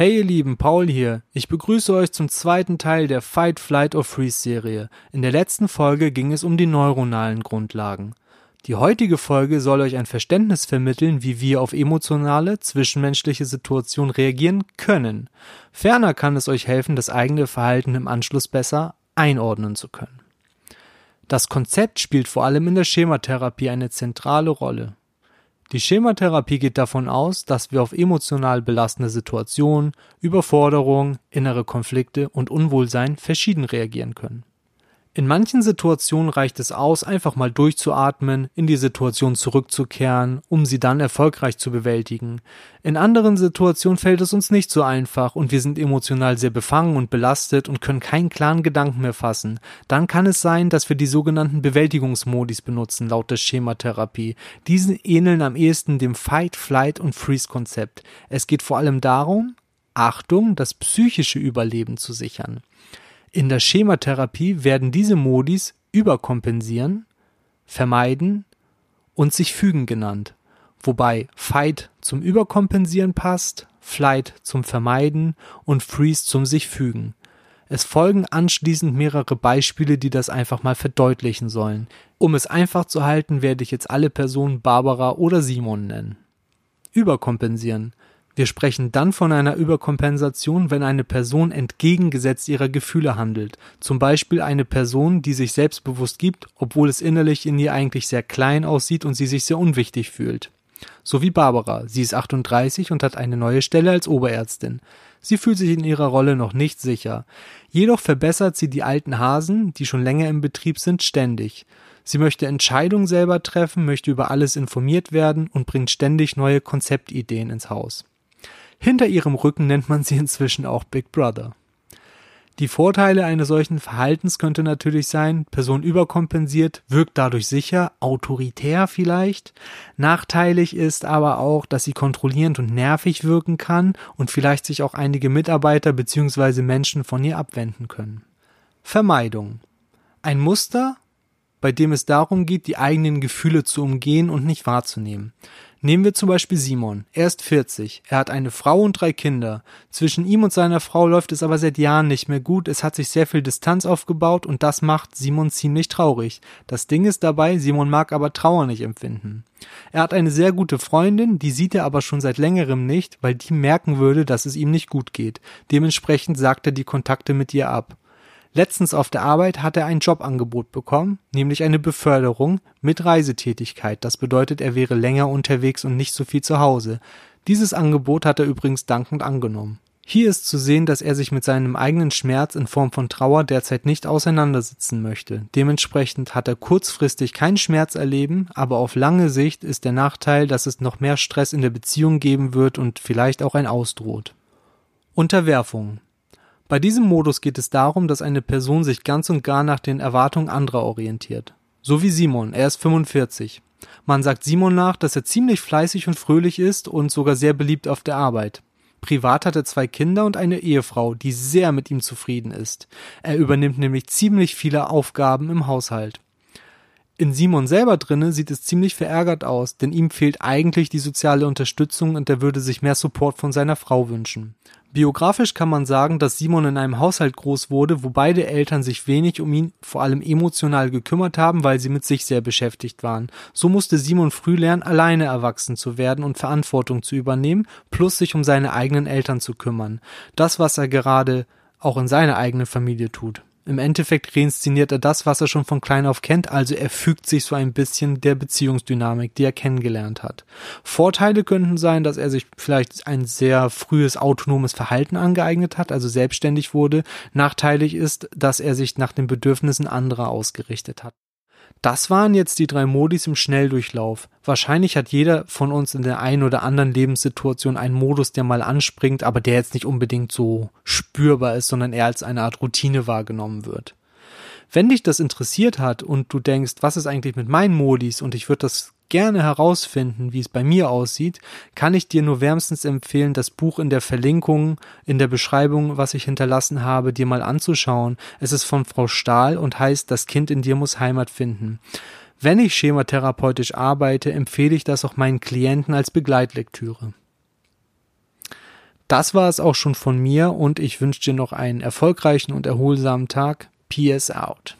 Hey ihr Lieben, Paul hier. Ich begrüße euch zum zweiten Teil der Fight, Flight or Freeze Serie. In der letzten Folge ging es um die neuronalen Grundlagen. Die heutige Folge soll euch ein Verständnis vermitteln, wie wir auf emotionale, zwischenmenschliche Situationen reagieren können. Ferner kann es euch helfen, das eigene Verhalten im Anschluss besser einordnen zu können. Das Konzept spielt vor allem in der Schematherapie eine zentrale Rolle. Die Schematherapie geht davon aus, dass wir auf emotional belastende Situationen, Überforderung, innere Konflikte und Unwohlsein verschieden reagieren können. In manchen Situationen reicht es aus, einfach mal durchzuatmen, in die Situation zurückzukehren, um sie dann erfolgreich zu bewältigen. In anderen Situationen fällt es uns nicht so einfach und wir sind emotional sehr befangen und belastet und können keinen klaren Gedanken mehr fassen. Dann kann es sein, dass wir die sogenannten Bewältigungsmodis benutzen, laut der Schematherapie. Diese ähneln am ehesten dem Fight, Flight und Freeze Konzept. Es geht vor allem darum, Achtung, das psychische Überleben zu sichern. In der Schematherapie werden diese Modis überkompensieren, vermeiden und sich fügen genannt, wobei Fight zum Überkompensieren passt, Flight zum Vermeiden und Freeze zum sich fügen. Es folgen anschließend mehrere Beispiele, die das einfach mal verdeutlichen sollen. Um es einfach zu halten, werde ich jetzt alle Personen Barbara oder Simon nennen. Überkompensieren wir sprechen dann von einer Überkompensation, wenn eine Person entgegengesetzt ihrer Gefühle handelt, zum Beispiel eine Person, die sich selbstbewusst gibt, obwohl es innerlich in ihr eigentlich sehr klein aussieht und sie sich sehr unwichtig fühlt. So wie Barbara, sie ist 38 und hat eine neue Stelle als Oberärztin. Sie fühlt sich in ihrer Rolle noch nicht sicher. Jedoch verbessert sie die alten Hasen, die schon länger im Betrieb sind, ständig. Sie möchte Entscheidungen selber treffen, möchte über alles informiert werden und bringt ständig neue Konzeptideen ins Haus. Hinter ihrem Rücken nennt man sie inzwischen auch Big Brother. Die Vorteile eines solchen Verhaltens könnte natürlich sein, Person überkompensiert, wirkt dadurch sicher, autoritär vielleicht. Nachteilig ist aber auch, dass sie kontrollierend und nervig wirken kann und vielleicht sich auch einige Mitarbeiter bzw. Menschen von ihr abwenden können. Vermeidung. Ein Muster, bei dem es darum geht, die eigenen Gefühle zu umgehen und nicht wahrzunehmen. Nehmen wir zum Beispiel Simon. Er ist 40. Er hat eine Frau und drei Kinder. Zwischen ihm und seiner Frau läuft es aber seit Jahren nicht mehr gut. Es hat sich sehr viel Distanz aufgebaut und das macht Simon ziemlich traurig. Das Ding ist dabei, Simon mag aber Trauer nicht empfinden. Er hat eine sehr gute Freundin, die sieht er aber schon seit längerem nicht, weil die merken würde, dass es ihm nicht gut geht. Dementsprechend sagt er die Kontakte mit ihr ab. Letztens auf der Arbeit hat er ein Jobangebot bekommen, nämlich eine Beförderung mit Reisetätigkeit. Das bedeutet, er wäre länger unterwegs und nicht so viel zu Hause. Dieses Angebot hat er übrigens dankend angenommen. Hier ist zu sehen, dass er sich mit seinem eigenen Schmerz in Form von Trauer derzeit nicht auseinandersetzen möchte. Dementsprechend hat er kurzfristig keinen Schmerz erleben, aber auf lange Sicht ist der Nachteil, dass es noch mehr Stress in der Beziehung geben wird und vielleicht auch ein Ausdroht. Unterwerfung bei diesem Modus geht es darum, dass eine Person sich ganz und gar nach den Erwartungen anderer orientiert. So wie Simon, er ist 45. Man sagt Simon nach, dass er ziemlich fleißig und fröhlich ist und sogar sehr beliebt auf der Arbeit. Privat hat er zwei Kinder und eine Ehefrau, die sehr mit ihm zufrieden ist. Er übernimmt nämlich ziemlich viele Aufgaben im Haushalt. In Simon selber drinne sieht es ziemlich verärgert aus, denn ihm fehlt eigentlich die soziale Unterstützung und er würde sich mehr Support von seiner Frau wünschen. Biografisch kann man sagen, dass Simon in einem Haushalt groß wurde, wo beide Eltern sich wenig um ihn vor allem emotional gekümmert haben, weil sie mit sich sehr beschäftigt waren. So musste Simon früh lernen, alleine erwachsen zu werden und Verantwortung zu übernehmen, plus sich um seine eigenen Eltern zu kümmern. Das, was er gerade auch in seiner eigenen Familie tut. Im Endeffekt reinszeniert er das, was er schon von klein auf kennt, also er fügt sich so ein bisschen der Beziehungsdynamik, die er kennengelernt hat. Vorteile könnten sein, dass er sich vielleicht ein sehr frühes autonomes Verhalten angeeignet hat, also selbstständig wurde. Nachteilig ist, dass er sich nach den Bedürfnissen anderer ausgerichtet hat. Das waren jetzt die drei Modis im Schnelldurchlauf. Wahrscheinlich hat jeder von uns in der einen oder anderen Lebenssituation einen Modus, der mal anspringt, aber der jetzt nicht unbedingt so spürbar ist, sondern eher als eine Art Routine wahrgenommen wird. Wenn dich das interessiert hat und du denkst, was ist eigentlich mit meinen Modis und ich würde das gerne herausfinden, wie es bei mir aussieht, kann ich dir nur wärmstens empfehlen, das Buch in der Verlinkung, in der Beschreibung, was ich hinterlassen habe, dir mal anzuschauen. Es ist von Frau Stahl und heißt Das Kind in dir muss Heimat finden. Wenn ich schematherapeutisch arbeite, empfehle ich das auch meinen Klienten als Begleitlektüre. Das war es auch schon von mir und ich wünsche dir noch einen erfolgreichen und erholsamen Tag. PS out.